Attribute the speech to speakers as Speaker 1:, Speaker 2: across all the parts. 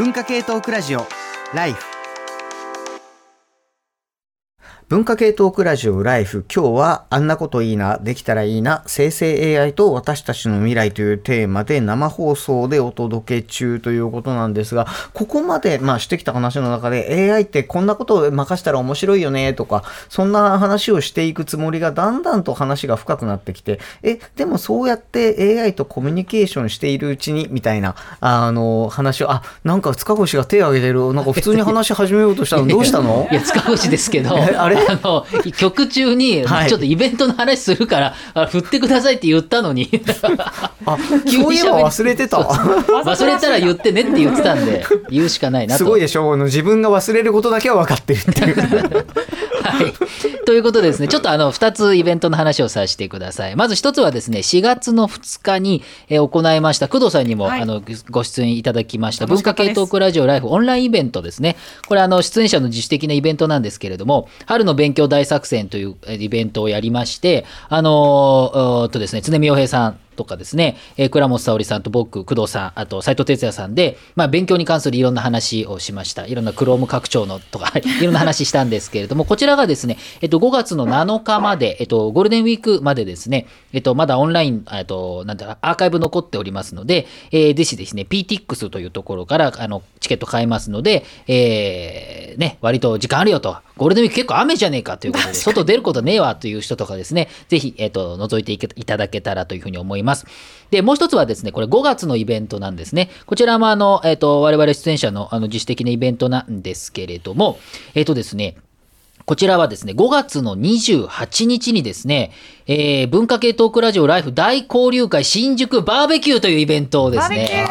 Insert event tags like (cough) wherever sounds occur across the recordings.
Speaker 1: 文化系トークラジオライフ。
Speaker 2: 文化系トークラジオライフ。今日はあんなこといいな、できたらいいな、生成 AI と私たちの未来というテーマで生放送でお届け中ということなんですが、ここまで、まあ、してきた話の中で AI ってこんなことを任したら面白いよねとか、そんな話をしていくつもりがだんだんと話が深くなってきて、え、でもそうやって AI とコミュニケーションしているうちに、みたいな、あの、話を、あ、なんか塚越が手を挙げてる、なんか普通に話し始めようとしたの、どうしたの？
Speaker 3: いや、塚越ですけど、(laughs)
Speaker 2: あれ？
Speaker 3: あの、曲中に、
Speaker 2: はい
Speaker 3: ちょっとイベントの話するから、あ振ってくださいって言ったのに、
Speaker 2: あ、そういえば忘れてた。
Speaker 3: 忘れたら言ってねって言ってたんで、言うしかないなと。
Speaker 2: すごいでしょあの自分が忘れることだけは分かってるっていう。(laughs)
Speaker 3: はい。ということでですね、ちょっとあの、2つイベントの話をさせてください。まず1つはですね、4月の2日に、えー行いました、工藤さんにも、
Speaker 4: はい
Speaker 3: あのご出演いただきました、文化系トークラジオライフオンラインイベントですね。これあの、出演者の自主的なイベントなんですけれども、春の勉強大作戦というえーイベントをやりまして、あのとですね、常見洋平さん、とかですね、えー倉本沙織さんと僕、工藤さん、あと斉藤哲也さんで、まあ、勉強に関するいろんな話をしました。いろんなクローム拡張のとか、(laughs) いろんな話したんですけれども、こちらがですね、えっと、5月の7日まで、えっと、ゴールデンウィークまでですね、えっと、まだオンライン、えっと、なんだアーカイブ残っておりますので、えー、ぜひですね、PTX というところから、あの、チケット買えますので、えー、ね、割と時間あるよと、ゴールデンウィーク結構雨じゃねえかということで、外出ることねえわという人とかですね、ぜひ、えっと、覗いていけいただけたらというふうに思います。で、もう一つはですね、これ5月のイベントなんですね。こちらもあの、えっ、と、我々出演者のあの自主的なイベントなんですけれども、えっ、とですね、こちらはですね、5月の28日にですね、えー文化系トークラジオライフ大交流会新宿バーベキューというイベントをですね、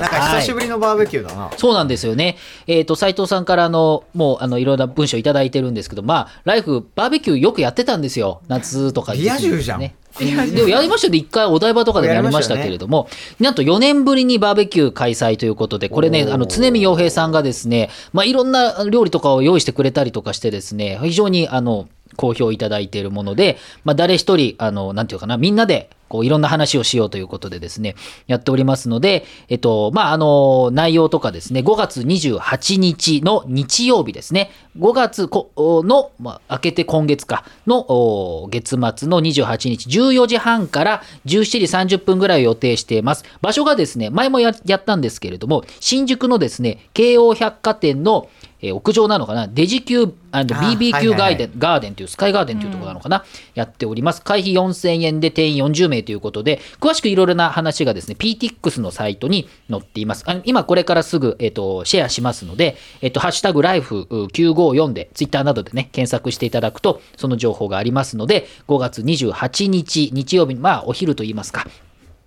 Speaker 2: なんか久しぶりのバーベキューだな。
Speaker 3: そうなんですよね。えっ、と、斉藤さんからあの、もう、あの、いろんな文章いただいてるんですけど、まあ、ライフ、バーベキューよくやってたんですよ。夏とか
Speaker 2: リア充じゃん
Speaker 3: ね。でもやりましたよね、一回お台場とかでもやりましたけれども、なんと4年ぶりにバーベキュー開催ということで、これね、あの常見洋平さんがですね、まあ、いろんな料理とかを用意してくれたりとかしてですね、非常にあの好評いただいているもので、まあ、誰一人、あの、なんていうかな、みんなでこういろんな話をしようということでですね、やっておりますので、えっと、まあ、あの、内容とかですね、5月28日の日曜日ですね、5月の、まあ、明けて今月か、の月末の28日、14時半から17時30分ぐらいを予定しています。場所がですね、前もややったんですけれども、新宿のですね、京王百貨店のえー屋上なのかな？デジキュー
Speaker 2: あ
Speaker 3: BBQ ガーデン、ガーデンというスカイガーデンというところなのかな、やっております。会費4000円で定員40名ということで、詳しくいろいろな話がですね、PTX のサイトに載っています。あの今これからすぐ、えっ、と、シェアしますので、えっ、と、ハッシュタグライフ954で、ツイッターなどでね、検索していただくと、その情報がありますので、5月28日、日曜日、まあ、お昼と言いますか、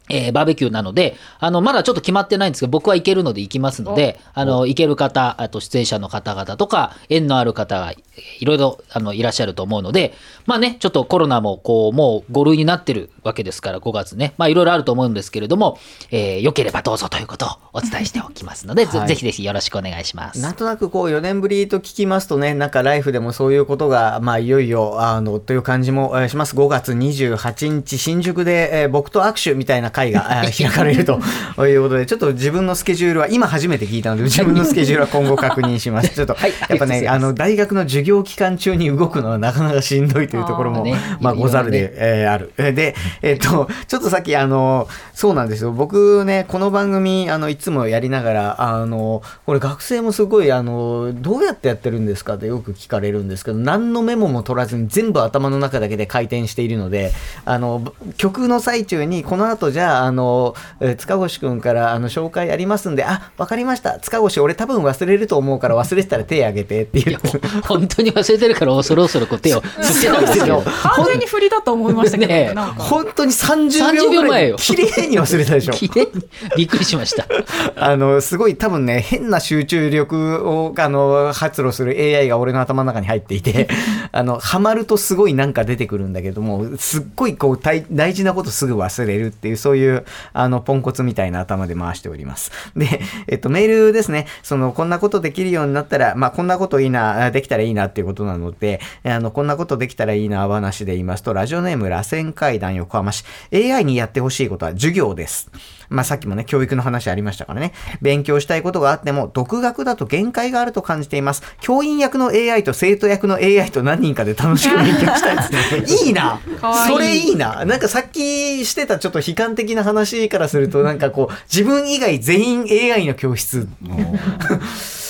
Speaker 3: えーバーベキューなので、あの、まだちょっと決まってないんですけど、僕は行けるので行きますので、あの、行ける方、あと出演者の方々とか、縁のある方が、えーいろいろ、あの、いらっしゃると思うので、まあね、ちょっとコロナも、こう、もう5類になってるわけですから、5月ね。まあ、いろいろあると思うんですけれども、えー、良ければどうぞということをお伝えしておきますので、ぜ
Speaker 2: はい
Speaker 3: ぜひぜひよろしくお願いします。
Speaker 2: なんとなくこう4年ぶりと聞きますとね、なんかライフでもそういうことが、まあいよいよ、あの、という感じもえーします。5月28日、新宿で、えー僕と握手みたいな会がえー (laughs) 開かれるということで、ちょっと自分のスケジュールは、今初めて聞いたので、自分のスケジュールは今後確認します。(laughs) ちょっと、
Speaker 3: はい
Speaker 2: やっぱね、
Speaker 3: あ
Speaker 2: の、大学の授業期間中に動くのはなかなかしんどいというところも、
Speaker 3: ね
Speaker 2: まあ、ござるで、えーある。えーで、えっ、と、(laughs) ちょっとさっき、あの、そうなんですよ。僕ね、この番組、あの、いつもやりながら、あの、これ学生もすごい、あの、どうやってやってるんですかってよく聞かれるんですけど、何のメモも取らずに全部頭の中だけで回転しているので、あの、曲の最中に、この後じゃあ、あの、えー塚越くんから、あの、紹介ありますんで、あ、わかりました。塚越、俺多分忘れると思うから忘れてたら手挙げてって言
Speaker 3: いや
Speaker 2: って。
Speaker 3: 本当に忘れてるから、そろそろこう手を振ってたんですよ。
Speaker 4: 完全に振りだと思いましたけど、
Speaker 3: ね。
Speaker 2: 本当に30秒
Speaker 3: 30秒
Speaker 2: ぐらい
Speaker 3: 前よ
Speaker 2: 綺麗に忘れたでしょ。
Speaker 3: きれいにびっくりしました。(laughs)
Speaker 2: あの、すごい多分ね、変な集中力を、あの、発露する AI が俺の頭の中に入っていて、(laughs) あの、ハマるとすごいなんか出てくるんだけども、すっごいこう、大大事なことすぐ忘れるっていう、そういう、あの、ポンコツみたいな頭で回しております。で、えっと、メールですね、その、こんなことできるようになったら、まあ、こんなこといいな、できたらいいななっていうことなので、あの、こんなことできたらいいな話で言いますと、ラジオネーム螺旋階段横浜市、AI にやってほしいことは授業です。まあさっきもね、教育の話ありましたからね。勉強したいことがあっても、独学だと限界があると感じています。教員役の AI と生徒役の AI と何人かで楽しく勉強したいですね。(laughs) いいな (laughs) それいいななんかさっきしてたちょっと悲観的な話からすると、なんかこう、自分以外全員 AI の教室 (laughs)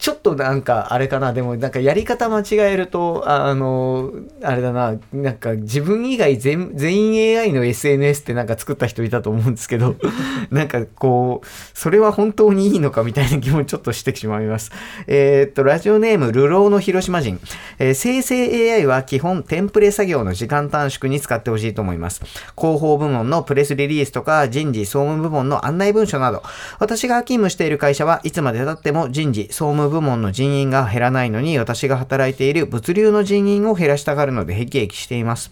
Speaker 2: ちょっとなんかあれかな、でもなんかやり方間違えると、あの、あれだな、なんか自分以外全全員 AI の SNS ってなんか作った人いたと思うんですけど、(laughs) なんかこう、それは本当にいいのかみたいな気もちょっとしてしまいます。えーっと、ラジオネーム、流浪の広島人。えー生成 AI は基本テンプレ作業の時間短縮に使ってほしいと思います。広報部門のプレスリリースとか人事総務部門の案内文書など、私が勤務している会社はいつまで経っても人事総務部門の人員が減らないのに私が働いている物流の人員を減らしたがるので辟易しています。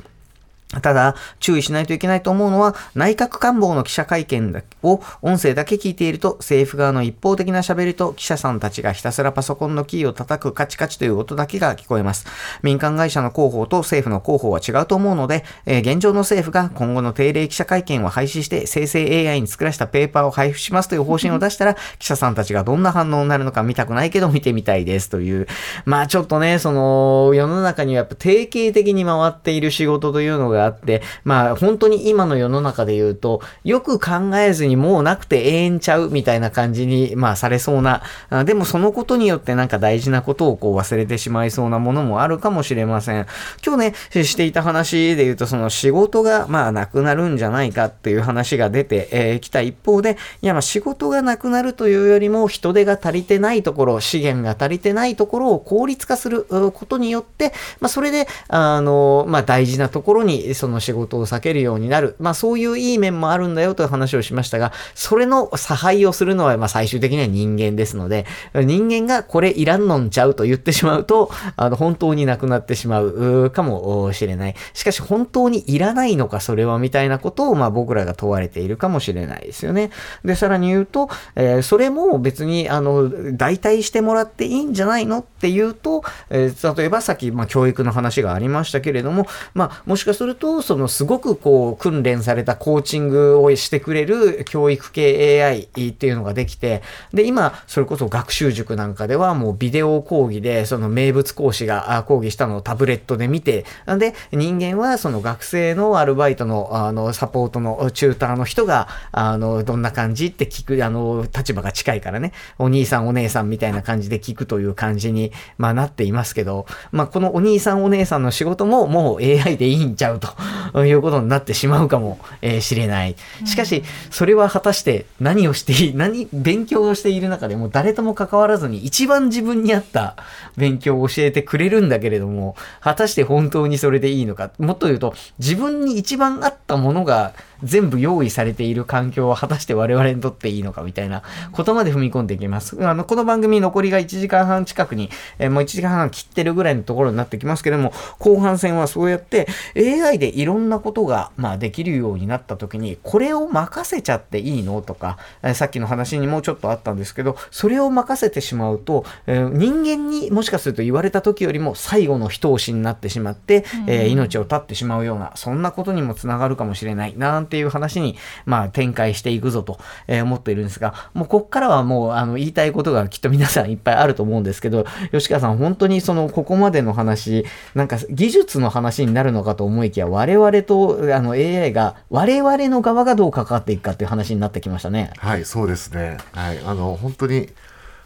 Speaker 2: ただ、注意しないといけないと思うのは、内閣官房の記者会見を音声だけ聞いていると、政府側の一方的な喋りと記者さんたちがひたすらパソコンのキーを叩くカチカチという音だけが聞こえます。民間会社の広報と政府の広報は違うと思うので、えー現状の政府が今後の定例記者会見を廃止して、生成 AI に作らせたペーパーを配布しますという方針を出したら、記者さんたちがどんな反応になるのか見たくないけど見てみたいですという。まあちょっとね、その、世の中にはやっぱ定型的に回っている仕事というのががあって、まあ本当に今の世の中で言うと、よく考えずにもうなくて永遠ちゃうみたいな感じに、まあされそうな、でもそのことによってなんか大事なことをこう忘れてしまいそうなものもあるかもしれません。今日ね、していた話で言うと、その仕事がまあなくなるんじゃないかっていう話が出てき、えー来た一方で、いやまあ仕事がなくなるというよりも人手が足りてないところ、資源が足りてないところを効率化することによって、まあそれで、あの、まあ大事なところにその仕事を避けるようになる。まあそういういい面もあるんだよという話をしましたが、それの差配をするのはまあ最終的には人間ですので、人間がこれいらんのんちゃうと言ってしまうと、あの本当になくなってしまうかもしれない。しかし本当にいらないのかそれはみたいなことをまあ僕らが問われているかもしれないですよね。で、さらに言うと、えーそれも別にあの代替してもらっていいんじゃないのっていうと、えー例えばさっきまあ教育の話がありましたけれども、まあもしかするととそのすごくこう訓練されたコーチングをしてくれる教育系 AI っていうのができて、で、今、それこそ学習塾なんかではもうビデオ講義で、その名物講師が講義したのをタブレットで見て、なんで、人間はその学生のアルバイトの、あの、サポートのチューターの人が、あの、どんな感じって聞く、あの、立場が近いからね、お兄さんお姉さんみたいな感じで聞くという感じに、まあなっていますけど、まあこのお兄さんお姉さんの仕事ももう AI でいいんちゃうと。(laughs) いうことになってしまうかもえーしれない。しかし、それは果たして何をしていい、(laughs) 何、勉強をしている中でも誰とも関わらずに一番自分に合った勉強を教えてくれるんだけれども、果たして本当にそれでいいのか。もっと言うと、自分に一番合ったものが全部用意されている環境は果たして我々にとっていいのかみたいなことまで踏み込んでいきます。あの、この番組残りが1時間半近くに、えーもう1時間半切ってるぐらいのところになってきますけれども、後半戦はそうやって AI でいろんなことが、まあ、できるようになった時に、これを任せちゃっていいのとか、えーさっきの話にもちょっとあったんですけど、それを任せてしまうと、えー人間にもしかすると言われた時よりも最後の一押しになってしまって、えー命を絶ってしまうような、そんなことにもつながるかもしれない、なんっていう話に、まあ、展開していくぞと、えー思っているんですが、もうこっからはもう、あの、言いたいことがきっと皆さんいっぱいあると思うんですけど、吉川さん、本当にその、ここまでの話、なんか技術の話になるのかと思いきや、我々と、あの、AI が、我々の側がどう関わっていくかっていう話になってきましたね。
Speaker 5: はい、そうですね。はい、あの、本当に、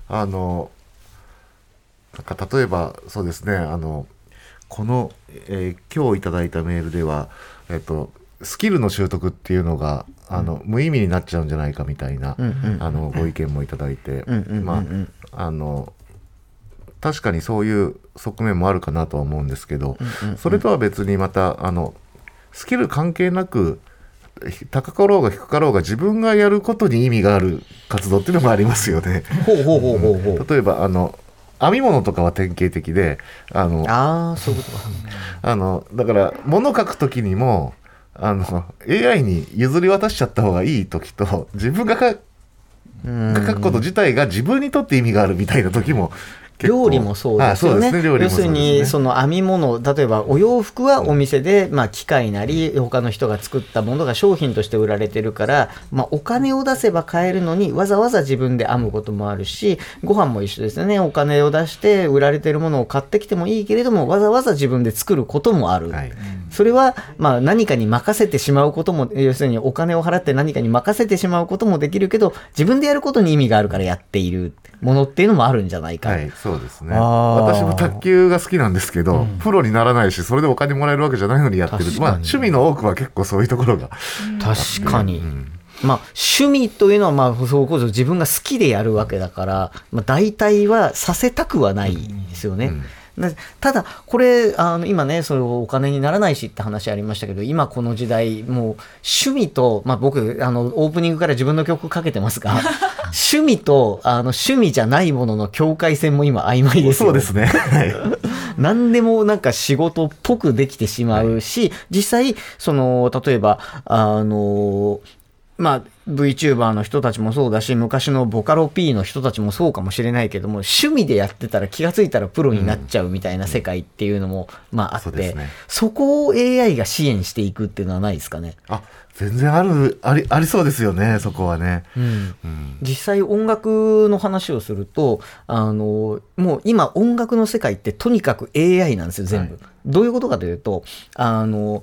Speaker 5: あの、なんか例えば、そうですね、あの、この、えー今日いただいたメールでは、えっと、スキルの習得っていうのが、あの、無意味になっちゃうんじゃないかみたいな、
Speaker 2: うんうん
Speaker 5: あの、ご意見もいただいて、
Speaker 2: うんうんうんうん
Speaker 5: まあ、あの、確かにそういう側面もあるかなとは思うんですけど、それとは別にまた、あの、スキル関係なく、高かろうが低かろうが自分がやることに意味がある活動っていうのもありますよね。
Speaker 2: ほうほうほうほうほう。
Speaker 5: 例えばあの編み物とかは典型的であの
Speaker 2: ああ、そういうことか。
Speaker 5: あのだから物書く時にもあの AI に譲り渡しちゃった方がいい時と自分が書くこと自体が自分にとって意味があるみたいな時も
Speaker 2: 料理もそうですよね。
Speaker 5: ね
Speaker 2: 要するに、その編み物、例えばお洋服はお店で、まあ機械なり、他の人が作ったものが商品として売られてるから、まあお金を出せば買えるのに、わざわざ自分で編むこともあるし、ご飯も一緒ですよね。お金を出して売られてるものを買ってきてもいいけれども、わざわざ自分で作ることもある。
Speaker 5: はい
Speaker 2: それは、まあ、何かに任せてしまうことも、要するにお金を払って何かに任せてしまうこともできるけど、自分でやることに意味があるからやっているものっていうのもあるんじゃないか。
Speaker 5: はい、そうですね。私も卓球が好きなんですけど、プロにならないし、それでお金もらえるわけじゃないのにやってる。まあ、趣味の多くは結構そういうところが。
Speaker 2: 確かに。
Speaker 5: うん
Speaker 2: まあ、趣味というのは、まあ、そうこそ自分が好きでやるわけだから、まあ、大体はさせたくはないですよね。なただ、これ、あの今ね、それお金にならないしって話ありましたけど、今この時代、もう趣味と、まあ僕、あの、オープニングから自分の曲かけてますが、趣味と、あの、趣味じゃないものの境界線も今曖昧ですよ
Speaker 5: そうですね。はい。(laughs)
Speaker 2: 何でもなんか仕事っぽくできてしまうし、実際、その、例えば、あの、まあ、VTuber の人たちもそうだし、昔のボカロ P の人たちもそうかもしれないけども、趣味でやってたら気がついたらプロになっちゃうみたいな世界っていうのも、まああって、
Speaker 5: そね
Speaker 2: そこを AI が支援していくっていうのはないですかね。
Speaker 5: あ、全然ある、あり、ありそうですよね、そこはね。
Speaker 2: うん
Speaker 5: うん。
Speaker 2: 実際音楽の話をするとあのもう今音楽の世界ってとにかく AI なんですよ全部、
Speaker 5: はい
Speaker 2: どういうことかというとあの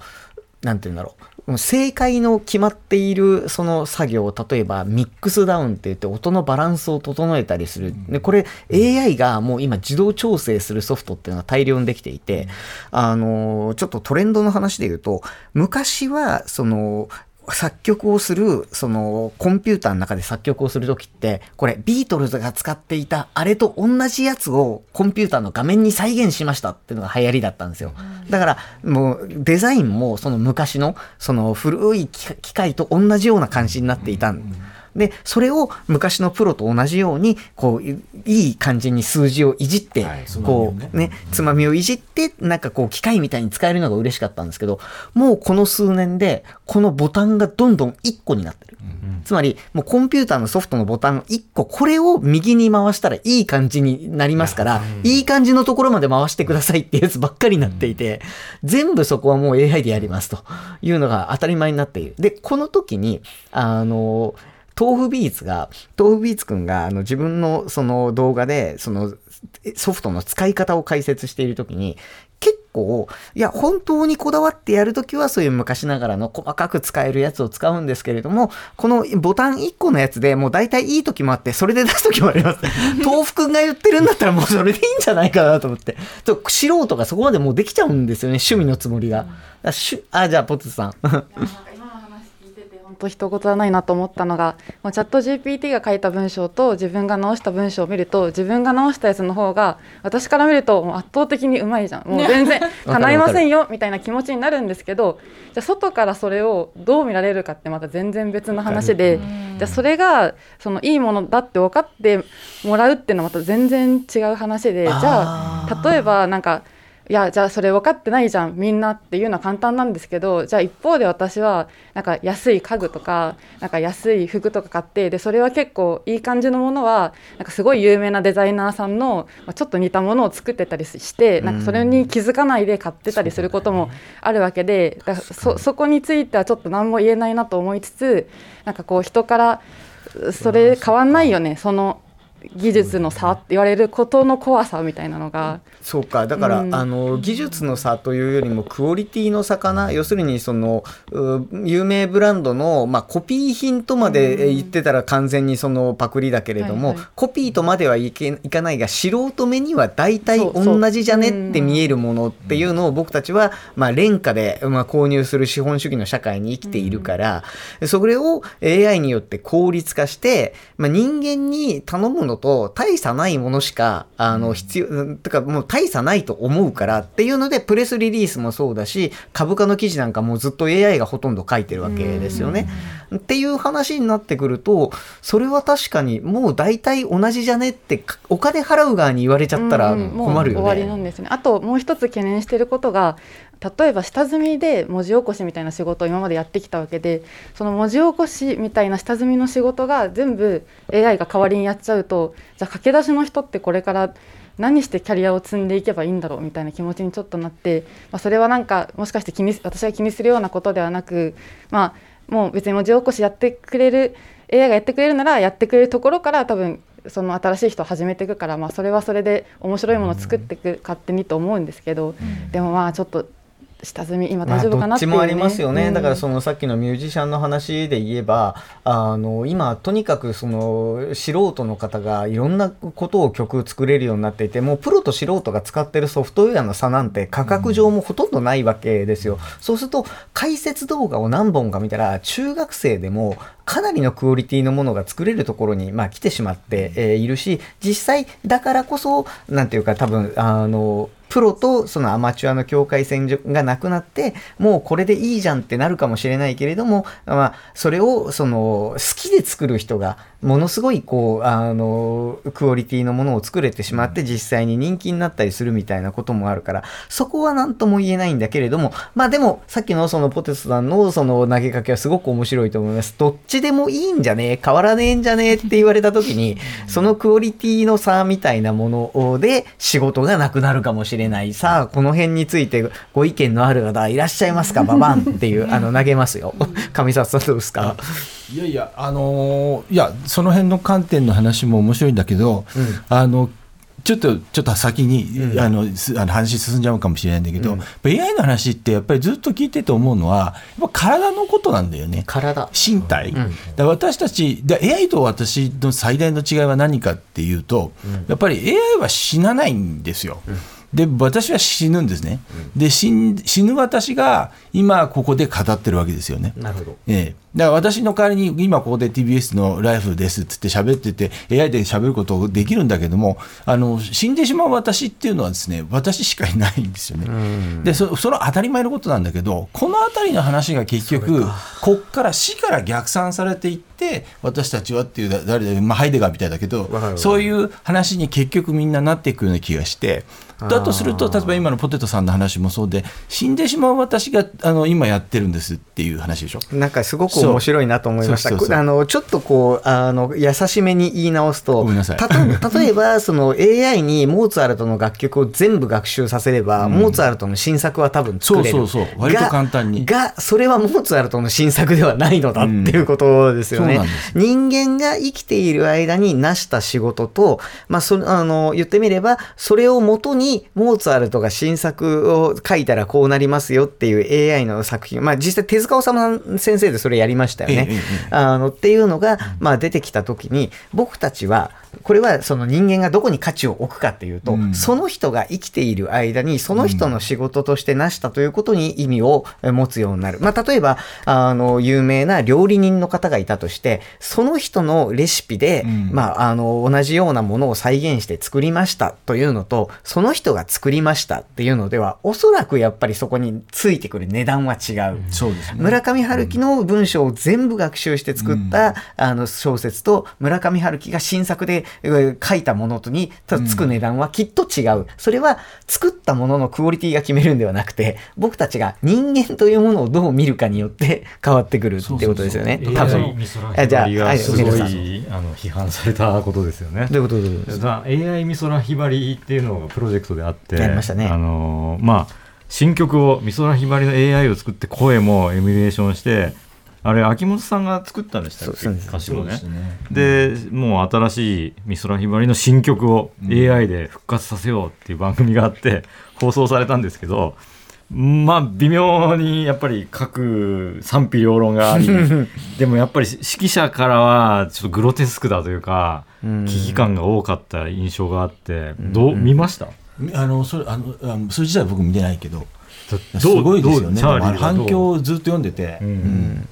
Speaker 2: なんて言うんだろう。正解の決まっているその作業例えばミックスダウンって言って音のバランスを整えたりする。でこれ AI がもう今自動調整するソフトっていうのが大量にできていてあのちょっとトレンドの話で言うと昔はその作曲をする、その、コンピューターの中で作曲をするときって、これ、ビートルズが使っていた、あれと同じやつをコンピューターの画面に再現しましたっていうのが流行りだったんですよ。だから、もう、デザインも、その昔の、その古い機機械と同じような感じになっていたんで、それを昔のプロと同じように、こう、いいい感じに数字をいじって、
Speaker 5: はい
Speaker 2: こう、ね、つまみをいじって、なんかこう、機械みたいに使えるのが嬉しかったんですけど、もうこの数年で、このボタンがどんどん1個になってる。つまり、もうコンピューターのソフトのボタン1個、これを右に回したらいい感じになりますから、いい感じのところまで回してくださいっていうやつばっかりになっていて、全部そこはもう AI でやりますというのが当たり前になっている。で、この時に、あの、豆腐ビーツが、豆腐ビーツくんがあの自分のその動画で、そのソフトの使い方を解説しているときに、結構、いや、本当にこだわってやるときはそういう昔ながらの細かく使えるやつを使うんですけれども、このボタン1個のやつでもう大体いいときもあって、それで出すときもあります。(laughs) 豆腐くんが言ってるんだったらもうそれでいいんじゃないかなと思って。ちょっと素人がそこまでもうできちゃうんですよね、趣味のつもりが。だからしゅあ、じゃあ、ポツさん。(laughs)
Speaker 4: 今の話聞いてて本当一言はないなと思ったのがもうチャット GPT が書いた文章と自分が直した文章を見ると自分が直したやつの方が私から見るともう圧倒的にうまいじゃん。もう全然 (laughs) 叶いませんよみたいな気持ちになるんですけどじゃあ外からそれをどう見られるかってまた全然別の話でじゃあそれがそのいいものだって分かってもらうっていうのはまた全然違う話でじゃ
Speaker 2: あ
Speaker 4: 例えばなんかいやじゃあそれ分かってないじゃんみんなっていうのは簡単なんですけどじゃあ一方で私はなんか安い家具とかなんか安い服とか買ってでそれは結構いい感じのものはなんかすごい有名なデザイナーさんのまあちょっと似たものを作ってたりしてなんかそれに気づかないで買ってたりすることもあるわけでだそそこについてはちょっと何も言えないなと思いつつなんかこう人からそれ変わんないよねその技術の差って言われることの怖さみたいなのが。
Speaker 2: そうか。だから、
Speaker 4: うん。
Speaker 2: あの技術の差というよりもクオリティの差かな。要するにそのう有名ブランドの、まあ、コピー品とまで言ってたら完全にそのパクリだけれども、
Speaker 4: はいはい。
Speaker 2: コピーとまではいけいかないが素人目には大体同じじゃねって見えるものっていうのを僕たちは、まあ、廉価で、まあ、購入する資本主義の社会に生きているから、それを AI によって効率化して、まあ、人間に頼むのと大差ないものしかあの必要、うん、てかもう大差ないと思うからっていうのでプレスリリースもそうだし株価の記事なんかもずっと AI がほとんど書いてるわけですよね。っていう話になってくるとそれは確かにもう大体同じじゃねってお金払う側に言われちゃったら
Speaker 4: うんうんもう
Speaker 2: 困るよ
Speaker 4: 終わりな
Speaker 2: ね。
Speaker 4: んですね。あともう一つ懸念していることが例えば下積みで文字起こしみたいな仕事を今までやってきたわけでその文字起こしみたいな下積みの仕事が全部 AI が代わりにやっちゃうとじゃあ駆け出しの人ってこれから何してキャリアを積んでいけばいいんだろうみたいな気持ちにちょっとなって、まあ、それはなんかもしかして気に私が気にするようなことではなく、まあ、もう別に文字起こしやってくれる AI がやってくれるならやってくれるところから多分その新しい人を始めていくから、まあ、それはそれで面白いものを作っていく勝手にと思うんですけど、でもまあちょっと下積み今大丈夫かなっていう、ね。
Speaker 2: まあ、どっちもありますよね、
Speaker 4: うん。
Speaker 2: だからそのさっきのミュージシャンの話で言えばあの今とにかくその素人の方がいろんなことを曲作れるようになっていてもうプロと素人が使ってるソフトウェアの差なんて価格上もほとんどないわけですよ、そうすると解説動画を何本か見たら中学生でもかなりのクオリティのものが作れるところに、まあ、来てしまって、えーいるし実際だからこそなんていうか多分あのプロとそのアマチュアの境界線がなくなってもうこれでいいじゃんってなるかもしれないけれども、まあ、それをその好きで作る人がものすごいこうあのクオリティのものを作れてしまって実際に人気になったりするみたいなこともあるからそこは何とも言えないんだけれどもまあでもさっきのそのポテトさんのその投げかけはすごく面白いと思います。どっちでもいいんじゃねえ変わらねえんじゃねえって言われた時にそのクオリティの差みたいなもので仕事がなくなるかもしれない。さあこの辺についてご意見のある方いらっしゃいますか？ババンっていうあの投げますよ。上里さんどうですか？
Speaker 6: いやいや、あのーいや、その辺の観点の話も面白いんだけど、あの、ちょっと、ちょっと先に、あの、すあの話進んじゃうかもしれないんだけど、
Speaker 2: うん。
Speaker 6: AI の話ってやっぱりずっと聞いてて思うのは、やっぱ体のことなんだよね。
Speaker 2: 体。
Speaker 6: 身体、
Speaker 2: ん。
Speaker 6: だ私たちで AI と私の最大の違いは何かっていうと、やっぱり AI は死なないんですよ。で私は死ぬんですね、で死ん死ぬ私が今ここで語ってるわけですよね。
Speaker 2: なるほど。
Speaker 6: ええ、だから私の代わりに今ここで TBS の「ライフです」っつって喋ってて AI で喋ることできるんだけどもあの死んでしまう私っていうのはですね私しかいないんですよね。でそその当たり前のことなんだけどこの辺りの話が結局こっから死から逆算されていって私たちはっていうだ誰だ、まあ、ハイデガーみたいだけどそういう話に結局みんななっていくような気がしてだとすると例えば今のポテトさんの話もそうで死んでしまう私があの今やってるんですっていう話でしょ？
Speaker 2: なんかすごく面白いなと思いました。
Speaker 6: そうそうそう
Speaker 2: あのちょっとこうあの優しめに言い直すと、
Speaker 6: ごめんなさい
Speaker 2: 例えば (laughs) その AI にモーツァルトの楽曲を全部学習させれば、モーツァルトの新作は多分作れる。
Speaker 6: そうそうそう割と簡単に
Speaker 2: ががそれはモーツァルトの新作ではないのだっていうことですよね。
Speaker 6: うん
Speaker 2: 人間が生きている間に成した仕事と、まあ、そあの言ってみればそれをもとにモーツァルトが新作を書いたらこうなりますよっていう AI の作品、まあ、実際手塚治虫先生でそれやりましたよね。あのっていうのが、まあ、出てきた時に僕たちはこれはその人間がどこに価値を置くかっていうと、
Speaker 6: うん。
Speaker 2: その人が生きている間にその人の仕事として成したということに意味をえ持つようになる。まあ、例えばあの有名な料理人の方がいたとしてその人のレシピで、
Speaker 6: うん。
Speaker 2: まあ、あの同じようなものを再現して作りましたというのとその人が作りましたっていうのではおそらくやっぱりそこについてくる値段は違う。
Speaker 6: そうですね。
Speaker 2: 村上春樹の文章を全部学習して作った、あの小説と村上春樹が新作でえー書いたものとにたつく値段はきっと違う、それは作ったもののクオリティが決めるんではなくて僕たちが人間というものをどう見るかによって変わってくるってことですよね。多分。
Speaker 7: AI 美空
Speaker 2: あじゃあ
Speaker 7: ひばりが
Speaker 2: はい
Speaker 7: すごいあの批判されたことですよね。
Speaker 2: どういうことどういうこと
Speaker 7: だ AI 美空ひばりっていうのがプロジェクトであって、
Speaker 2: やりましたね。
Speaker 7: あのーまあ新曲を美空ひばりの AI を作って声もエミュレーションして、あれ秋元さんが作ったんでしたっけ？
Speaker 2: そうそうです。
Speaker 7: 歌詞もね。
Speaker 6: ね。
Speaker 7: でもう新しい美空ひばりの新曲を AI で復活させようっていう番組があって放送されたんですけどまあ微妙にやっぱり各賛否両論があり (laughs) でもやっぱり指揮者からはちょっとグロテスクだというか
Speaker 2: うん。
Speaker 7: 危機感が多かった印象があってどう見ました？
Speaker 6: あのそれあのあのそれ自体は僕見てないけど
Speaker 7: ど
Speaker 6: すごいですよね。反響をずっと読んでて、
Speaker 7: うん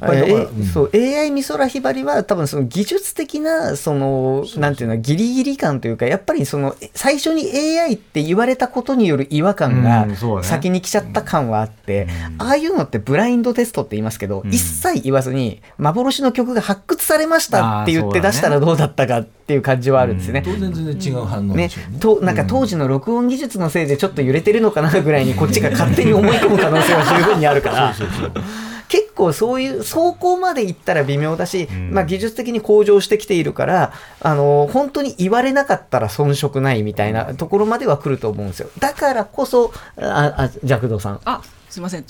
Speaker 6: やっぱりだから
Speaker 2: えそう AI 美空ひばりは多分その技術的なそのなんていうのギリギリ感というかやっぱりその最初に AI って言われたことによる違和感が先に来ちゃった感はあって、ああいうのってブラインドテストって言いますけど、
Speaker 7: ん。
Speaker 2: 一切言わずに幻の曲が発掘されましたって言って出したらどうだったかっていう感じはあるんですね。
Speaker 6: 当然全然違う反応
Speaker 2: ね。となんか当時の録音技術のせいでちょっと揺れてるのかなぐらいにこっちが勝手に思い込む可能性は十分にあるから。結結構そういう走行まで行ったら微妙だし、
Speaker 7: ん。
Speaker 2: まあ、技術的に向上してきているからあの本当に言われなかったら遜色ないみたいなところまでは来ると思うんですよ。だからこそああ弱道さん。
Speaker 8: あすみません、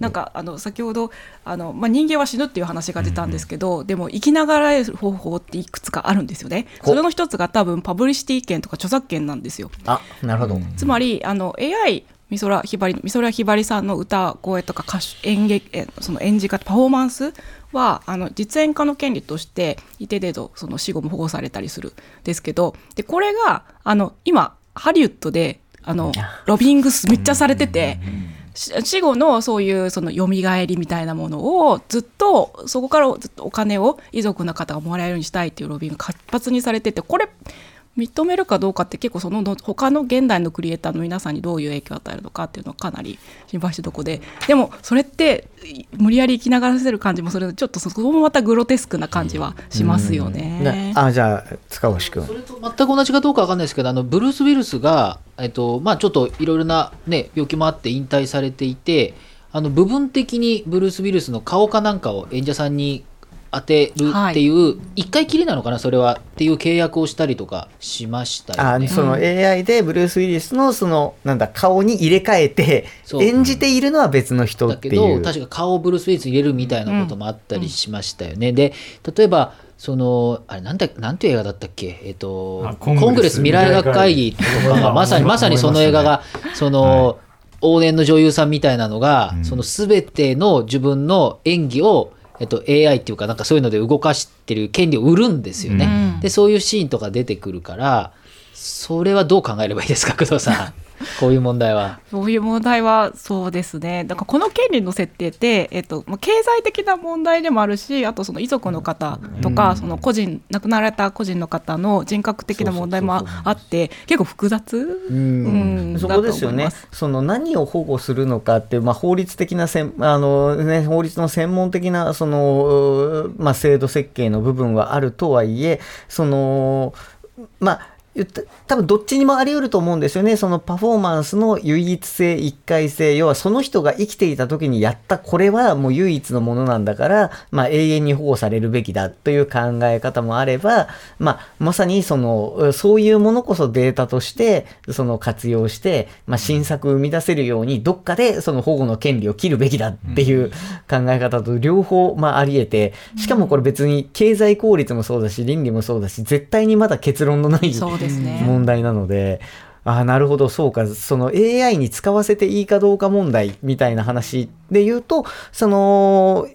Speaker 8: なんかあの先ほどあの、まあ、人間は死ぬっていう話が出たんですけど、でも生きながらえる方法っていくつかあるんですよね。
Speaker 2: ほ。
Speaker 8: それの一つが多分パブリシティ権とか著作権なんですよ。
Speaker 2: あなるほど、
Speaker 8: つまりあの AI 美空ひばり美空ひばりさんの歌声とか歌手演劇えその演じ方パフォーマンスはあの実演家の権利として一定程度その死後も保護されたりするんですけどでこれがあの今ハリウッドであのロビングスめっちゃされてて。し死後のそういうその蘇りみたいなものをずっとそこからずっとお金を遺族の方がもらえるようにしたいっていうロビングが活発にされててこれ認めるかどうかって結構そのの他の現代のクリエイターの皆さんにどういう影響を与えるのかっていうのはかなり心配してるとこで。でもそれってい無理やり生きながらせる感じもするのでちょっとそこもまたグロテスクな感じはしますよね。
Speaker 2: なあじゃあ塚越君。
Speaker 3: それと全く同じかどうかわかんないですけどあのブルース・ウィルスが、えっとまあ、ちょっといろいろな、ね、病気もあって引退されていてあの部分的にブルース・ウィルスの顔かなんかを演者さんに当てるっていう、一回きりなのかなそれはっていう契約をしたりとかしましたよね。
Speaker 2: あその AI でブルース・ウィリスのそのなんだ顔に入れ替えて演じているのは別の人
Speaker 3: だけ
Speaker 2: っていう。
Speaker 3: ど確か顔をブルース・ウィリスに入れるみたいなこともあったりしましたよね。で例えばそのあれなんだなんていう映画だったっけ？えっ、と
Speaker 7: あ
Speaker 3: コングレス未来学会議とかがまさに (laughs) まさにその映画がその、往年の女優さんみたいなのが、その全ての自分の演技をえっと、AI っていうかなんかそういうので動かしてる権利を売るんですよね。
Speaker 8: うん
Speaker 3: でそういうシーンとか出てくるからそれはどう考えればいいですか工藤さん (laughs) こういう問題は。
Speaker 8: そういう問題はそうですね。だからこの権利の設定って、えっと、まあ経済的な問題でもあるし、あとその遺族の方とか、その個人、亡くなられた個人の方の人格的な問題もああって、結構複雑、うん
Speaker 2: そこですよね。その何を保護するのかっていう、まあ、法律的なせんあの、ね、法律の専門的なその、まあ、制度設計の部分はあるとはいえそのまあ言った多分どっちにもあり得ると思うんですよね。そのパフォーマンスの唯一性、一回性、要はその人が生きていた時にやったこれはもう唯一のものなんだから、まあ永遠に保護されるべきだという考え方もあれば、まあまさにその、そういうものこそデータとして、その活用して、まあ新作を生み出せるように、どっかでその保護の権利を切るべきだっていう考え方と両方、まああり得て、しかもこれ別に経済効率もそうだし、倫理もそうだし、絶対にまだ結論のない
Speaker 8: そう
Speaker 2: 問題なので、ああ、なるほど、そうか、その AI に使わせていいかどうか問題みたいな話で言うと、その、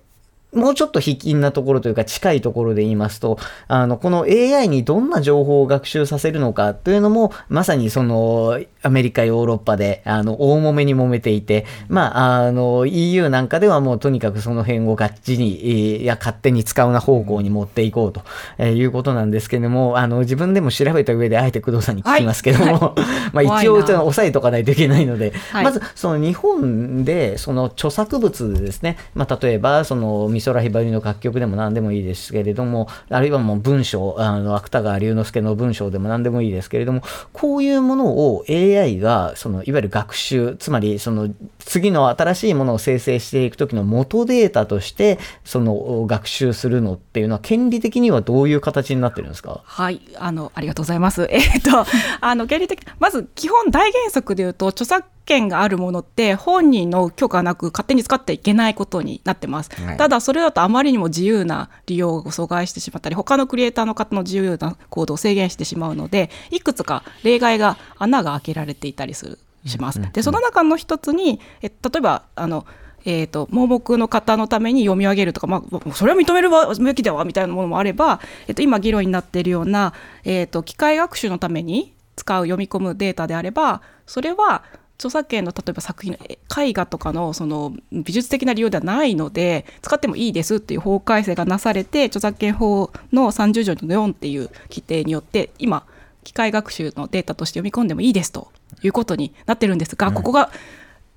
Speaker 2: もうちょっと卑近なところというか近いところで言いますと、あの、この AI にどんな情報を学習させるのかというのも、まさにその、アメリカ、ヨーロッパで、あの、大揉めに揉めていて、まあ、あの、EU なんかではもうとにかくその辺をがっちり、えーいや、勝手に使うな方向に持っていこうと、えーいうことなんですけれども、あの、自分でも調べた上で、あえて工藤さんに聞きますけども、(laughs) まあ一応、
Speaker 8: 怖いな。
Speaker 2: ちょっと押さえとかないといけないので、
Speaker 8: はい。
Speaker 2: まず、その日本で、その著作物ですね、まあ、例えば、その美空ひばりの楽曲でも何でもいいですけれども、あるいはもう文章、あの芥川龍之介の文章でも何でもいいですけれども、こういうものを AI が、そのいわゆる学習、つまりその次の新しいものを生成していくときの元データとして、その学習するのっていうのは、権利的にはどういう形になってるんですか？
Speaker 8: はい、あの、ありがとうございます。(laughs) えっ、と、あの、原理的、まず基本大原則で言うと、著作権があるものって本人の許可なく勝手に使ってはいけないことになってます。
Speaker 2: はい
Speaker 8: ただ、それだとあまりにも自由な利用を阻害してしまったり、他のクリエイターの方の自由な行動を制限してしまうので、いくつか例外が、穴が開けられていたりする、します。で、その中の一つに、え例えば、あの、えー、と盲目の方のために読み上げるとか、まあ、それは認めるべきだわみたいなものもあれば、えー、と今議論になっているような、えー、と機械学習のために使う読み込むデータであればそれは著作権の例えば作品絵画とかのその美術的な利用ではないので使ってもいいですっていう法改正がなされて著作権法の30条の4っていう規定によって今機械学習のデータとして読み込んでもいいですということになってるんですが、ここが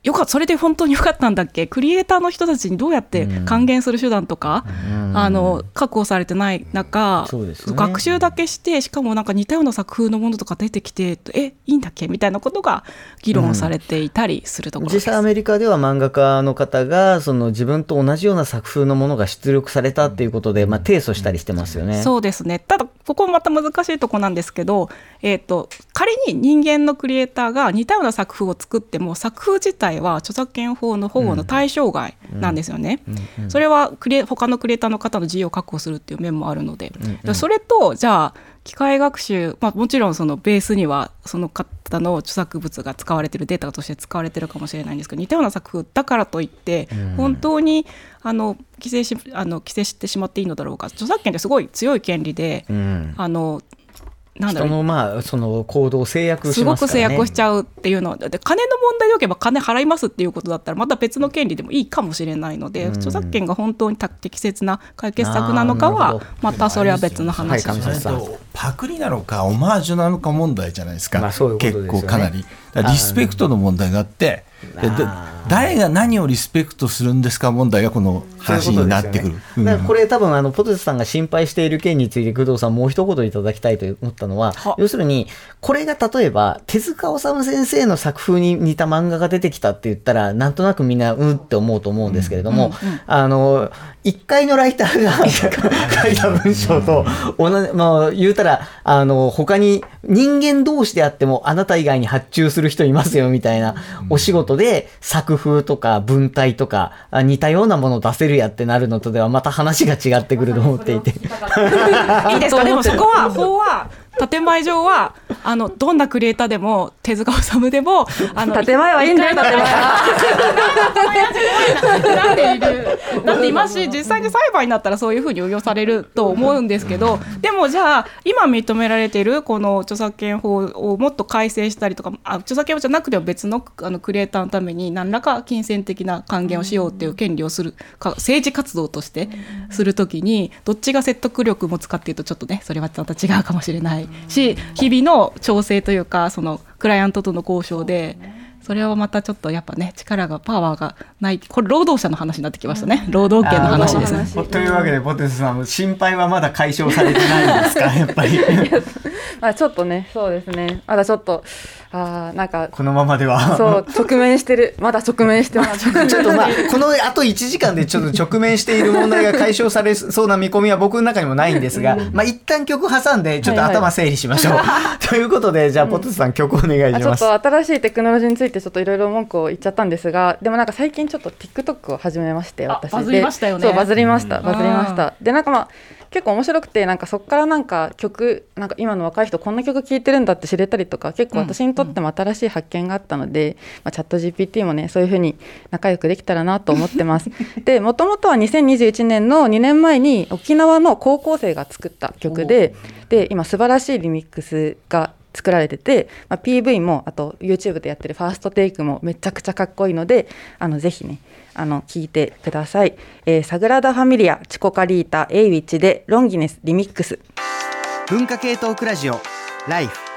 Speaker 8: よかそれで本当によかったんだっけ？クリエイターの人たちにどうやって還元する手段とか、あの確保されてない中、
Speaker 2: ね。
Speaker 8: 学習だけしてしかもなんか似たような作風のものとか出てきてえいいんだっけ？みたいなことが議論されていたりするところです。
Speaker 2: 実際アメリカでは漫画家の方がその自分と同じような作風のものが出力されたっていうことで、まあ、提訴したりしてますよね。
Speaker 8: そうですね。ただここもまた難しいとこなんですけど、えー、と仮に人間のクリエイターが似たような作風を作っても作風自体は著作権法の保護の対象外なんですよね。それはクリエ他のクリエイターの方の自由を確保するっていう面もあるので、それとじゃあ機械学習、まあ、もちろんそのベースにはその方の著作物が使われてるデータとして使われてるかもしれないんですけど似たような作風だからといって本当にあの規制しあの規制してしまっていいのだろうか。著作権ってすごい強い権利で、
Speaker 2: うん。
Speaker 8: あのなんだ
Speaker 2: 人
Speaker 8: ろう。
Speaker 2: のまあその行動を制約
Speaker 8: す
Speaker 2: しますからね。
Speaker 8: ごく制約しちゃうっていうのはで金の問題でおけば金払いますっていうことだったらまた別の権利でもいいかもしれないので、著作権が本当に適切な解決策なのかはまたそれは別の話です。
Speaker 2: さん
Speaker 6: それとパクリなのかオマージュなのか問題じゃないですか、
Speaker 2: まあそういうすよね。
Speaker 6: 結構かなり。リスペクトの問題があって誰が何をリスペクトするんですか問題がこの話になってくる。
Speaker 2: だからこれ多分あのポテトさんが心配している件について工藤さんもう一言いただきたいと思ったのは要するにこれが例えば手塚治虫先生の作風に似た漫画が出てきたって言ったらなんとなくみんなうんって思うと思うんですけれども、あの一回のライターが書いた文章と同じ、まあ、言うたらあの他に人間同士であってもあなた以外に発注する人いますよみたいなお仕事で作風とか文体とかあ似たようなものを出せるやってなるのとではまた話が違ってくると思っていて。(laughs)
Speaker 8: いいですか？でもそこは法は建前上はあのどんなクリエイターでも手塚治虫でも (laughs) あの
Speaker 4: 建前はいいんだよ建前
Speaker 8: なんでいる。だって今し実際に裁判になったらそういうふうに運用されると思うんですけどでもじゃあ今認められているこの著作権法をもっと改正したりとかあ著作権法じゃなくても別のあのクリエイターのために何らか金銭的な還元をしようっていう権利をするか政治活動としてするときにどっちが説得力持つかっていうとちょっとねそれはまた違うかもしれないし日々の調整というかそのクライアントとの交渉で。それはまたちょっとやっぱね力がパワーがないこれ労働者の話になってきましたね。労働権の話ですね。
Speaker 2: というわけでポテトさん心配はまだ解消されてないんですか？(laughs) やっぱり。
Speaker 4: まあちょっとねそうですね。まだちょっとあーなんか
Speaker 2: このままでは。
Speaker 4: そう直面してる。まだ直面してます。(laughs)
Speaker 2: ちょっとまあ、このあと1時間でちょっと直面している問題が解消されそうな見込みは僕の中にもないんですが、まあ一旦曲挟んで、ちょっと
Speaker 4: はいはい
Speaker 2: 頭整理しましょう。(laughs) ということで、じゃあ、ポテトさん曲お願い
Speaker 4: あちょっ
Speaker 2: します。
Speaker 4: と新しいテクノロジーについてちょっといろいろ文句を言っちゃったんですがでもなんか最近ちょっと TikTok を始めまして私。
Speaker 8: バズりましたよね。
Speaker 4: でそうバズりました
Speaker 8: うん。
Speaker 4: バズりました。でなんかまあ結構面白くてなんかそこからなんか曲なんか今の若い人こんな曲聴いてるんだって知れたりとか結構私にとっても新しい発見があったので、まあ、チャット GPT もねそういう風に仲良くできたらなと思ってます。(laughs) でもともとは2021年の2年前に沖縄の高校生が作った曲でで今素晴らしいリミックスが作られてて、まあ、PV もあと YouTube でやってるファーストテイクもめちゃくちゃかっこいいのであのぜひねあの聞いてください、えーサグラダ・ファミリアチコカリータエイウィッチでロンギネスリミックス。
Speaker 1: 文化系トークラジオライフ。